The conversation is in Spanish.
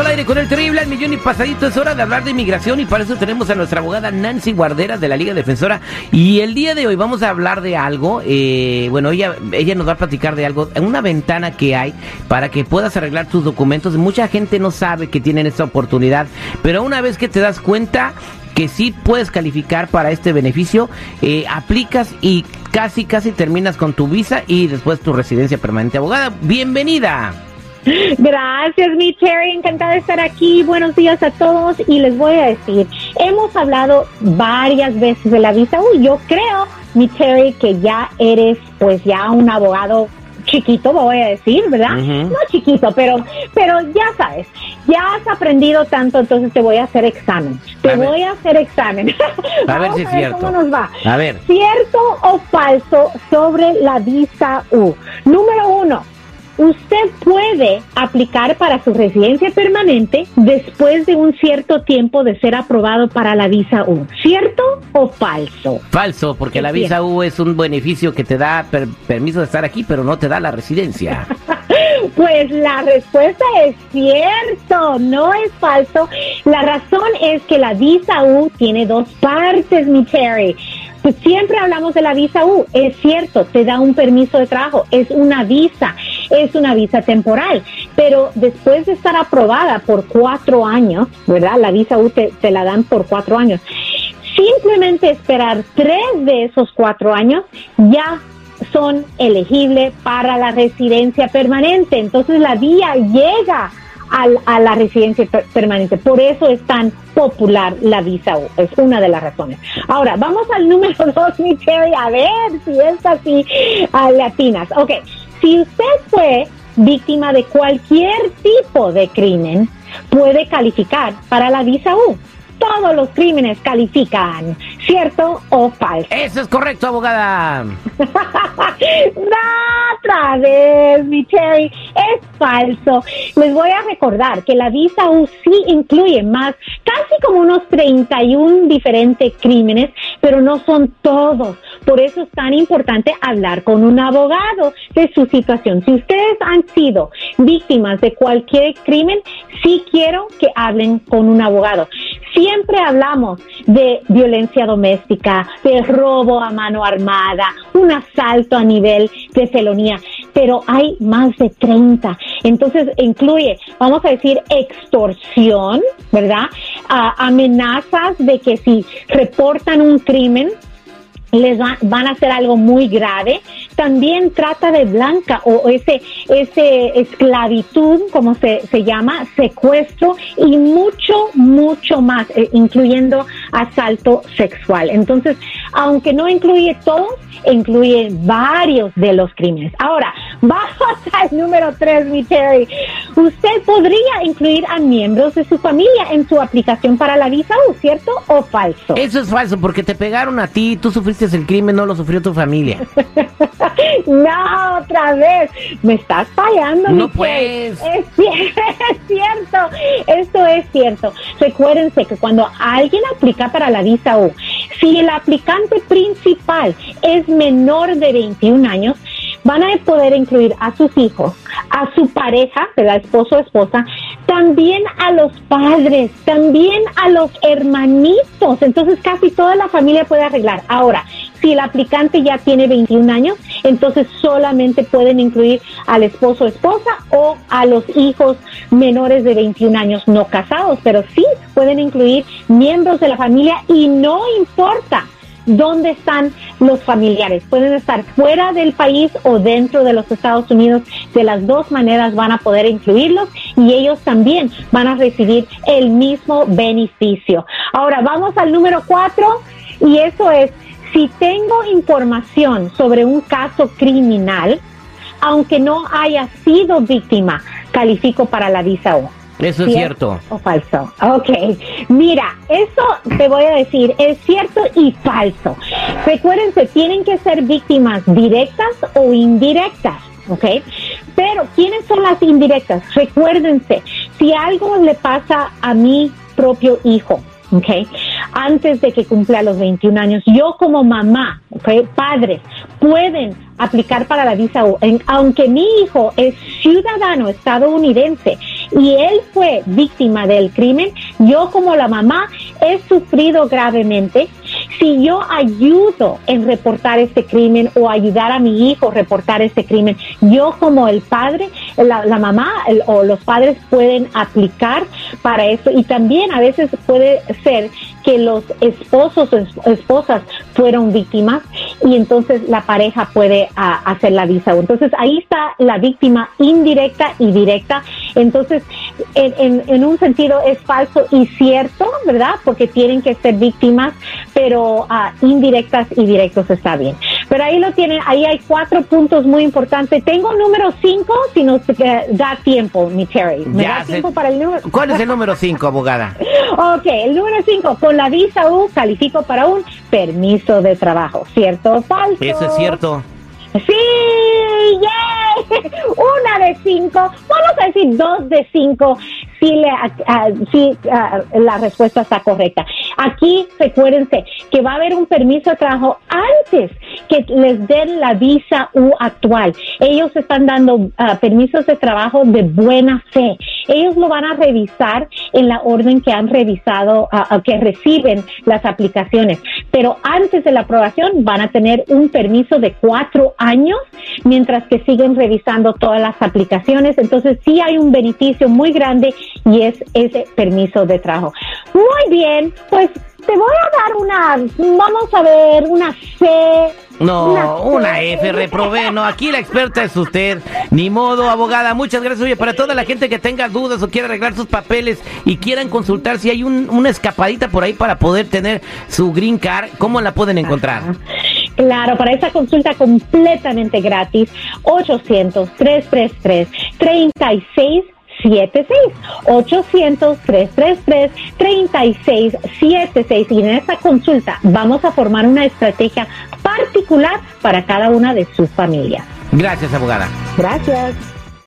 al aire con el terrible al millón y pasadito. Es hora de hablar de inmigración y para eso tenemos a nuestra abogada Nancy Guarderas de la Liga Defensora. Y el día de hoy vamos a hablar de algo. Eh, bueno, ella, ella nos va a platicar de algo, una ventana que hay para que puedas arreglar tus documentos. Mucha gente no sabe que tienen esta oportunidad, pero una vez que te das cuenta que sí puedes calificar para este beneficio, eh, aplicas y casi, casi terminas con tu visa y después tu residencia permanente. Abogada, bienvenida. Gracias, mi Terry. Encantada de estar aquí. Buenos días a todos. Y les voy a decir, hemos hablado varias veces de la visa U. Yo creo, mi Terry, que ya eres pues ya un abogado chiquito, voy a decir, ¿verdad? No chiquito, pero, pero ya sabes, ya has aprendido tanto, entonces te voy a hacer examen. Te voy a hacer examen. A ver si es cierto. ¿Cómo nos va? A ver. ¿Cierto o falso sobre la visa U? Número uno, usted puede aplicar para su residencia permanente después de un cierto tiempo de ser aprobado para la visa U. ¿Cierto o falso? Falso, porque la visa U es un beneficio que te da permiso de estar aquí, pero no te da la residencia. Pues la respuesta es cierto, no es falso. La razón es que la visa U tiene dos partes, mi Terry. Pues siempre hablamos de la visa U, es cierto, te da un permiso de trabajo, es una visa es una visa temporal, pero después de estar aprobada por cuatro años, ¿verdad? La visa U te, la dan por cuatro años. Simplemente esperar tres de esos cuatro años ya son elegibles para la residencia permanente. Entonces la vía llega a la residencia permanente. Por eso es tan popular la visa U. Es una de las razones. Ahora, vamos al número dos, mi Cherry, a ver si es así a latinas. Ok, si usted fue víctima de cualquier tipo de crimen, puede calificar para la visa U. Todos los crímenes califican, ¿cierto o falso? Eso es correcto, abogada. otra vez, mi Cherry, es falso. Les voy a recordar que la visa U sí incluye más, casi como unos 31 diferentes crímenes, pero no son todos. Por eso es tan importante hablar con un abogado de su situación. Si ustedes han sido víctimas de cualquier crimen, sí quiero que hablen con un abogado. Siempre hablamos de violencia doméstica, de robo a mano armada, un asalto a nivel de felonía, pero hay más de 30. Entonces incluye, vamos a decir, extorsión, ¿verdad? amenazas de que si reportan un crimen, les van a hacer algo muy grave. También trata de blanca o ese, ese esclavitud, como se, se llama, secuestro y mucho, mucho más, eh, incluyendo asalto sexual. Entonces, aunque no incluye todo, incluye varios de los crímenes. Ahora, vamos al número tres, mi Terry. Usted podría incluir a miembros de su familia en su aplicación para la visa U, ¿cierto o falso? Eso es falso, porque te pegaron a ti, tú sufriste el crimen, no lo sufrió tu familia. no, otra vez. Me estás fallando, No pues. Es, es cierto, esto es cierto. Recuérdense que cuando alguien aplica para la visa U, si el aplicante principal es menor de 21 años, van a poder incluir a sus hijos, a su pareja, la esposo o esposa, también a los padres, también a los hermanitos. Entonces casi toda la familia puede arreglar. Ahora, si el aplicante ya tiene 21 años, entonces solamente pueden incluir al esposo o esposa o a los hijos menores de 21 años no casados, pero sí pueden incluir miembros de la familia y no importa dónde están los familiares. Pueden estar fuera del país o dentro de los Estados Unidos. De las dos maneras van a poder incluirlos y ellos también van a recibir el mismo beneficio. Ahora vamos al número cuatro y eso es, si tengo información sobre un caso criminal, aunque no haya sido víctima, califico para la visa O. Eso es cierto. ¿O falso? Ok. Mira, eso te voy a decir, es cierto y falso. Recuérdense, tienen que ser víctimas directas o indirectas. ¿ok? Pero, ¿quiénes son las indirectas? Recuérdense, si algo le pasa a mi propio hijo, ¿ok? Antes de que cumpla los 21 años, yo como mamá, ¿ok? Padres, pueden aplicar para la visa U, aunque mi hijo es ciudadano estadounidense y él fue víctima del crimen, yo como la mamá he sufrido gravemente. Si yo ayudo en reportar este crimen o ayudar a mi hijo a reportar este crimen, yo como el padre, la, mamá o los padres pueden aplicar para eso y también a veces puede ser que los esposos o esposas fueron víctimas y entonces la pareja puede ah, hacer la visa. Entonces ahí está la víctima indirecta y directa. Entonces, en, un sentido es falso y cierto, ¿verdad? Porque tienen que ser víctimas, pero ah, indirectas y directos está bien. Pero ahí lo tienen, ahí hay cuatro puntos muy importantes. Tengo número cinco, si nos da tiempo, mi Terry. ¿Me da tiempo para el número? ¿Cuál es el número cinco, abogada? ok, el número cinco, con la visa U califico para un permiso de trabajo, ¿cierto o falso? Eso es cierto. Sí, yay. Una de cinco, vamos a decir dos de cinco si, le, si la respuesta está correcta. Aquí recuérdense que va a haber un permiso de trabajo antes que les den la visa U actual. Ellos están dando ah, permisos de trabajo de buena fe. Ellos lo van a revisar en la orden que han revisado, ah, ah, que reciben las aplicaciones. Pero antes de la aprobación van a tener un permiso de cuatro años mientras que siguen revisando todas las aplicaciones. Entonces sí hay un beneficio muy grande y es ese permiso de trabajo. Muy bien, pues te voy a dar una, vamos a ver, una C. No, una, F, reprobé. No, aquí la experta es usted. Ni modo, abogada. Muchas gracias. Oye, para toda la gente que tenga dudas o quiera arreglar sus papeles y quieran consultar si hay una escapadita por ahí para poder tener su green card, ¿cómo la pueden encontrar? Claro, para esa consulta completamente gratis, 800-333-36 76 800 333 3676 y en esta consulta vamos a formar una estrategia particular para cada una de sus familias. Gracias, abogada. Gracias.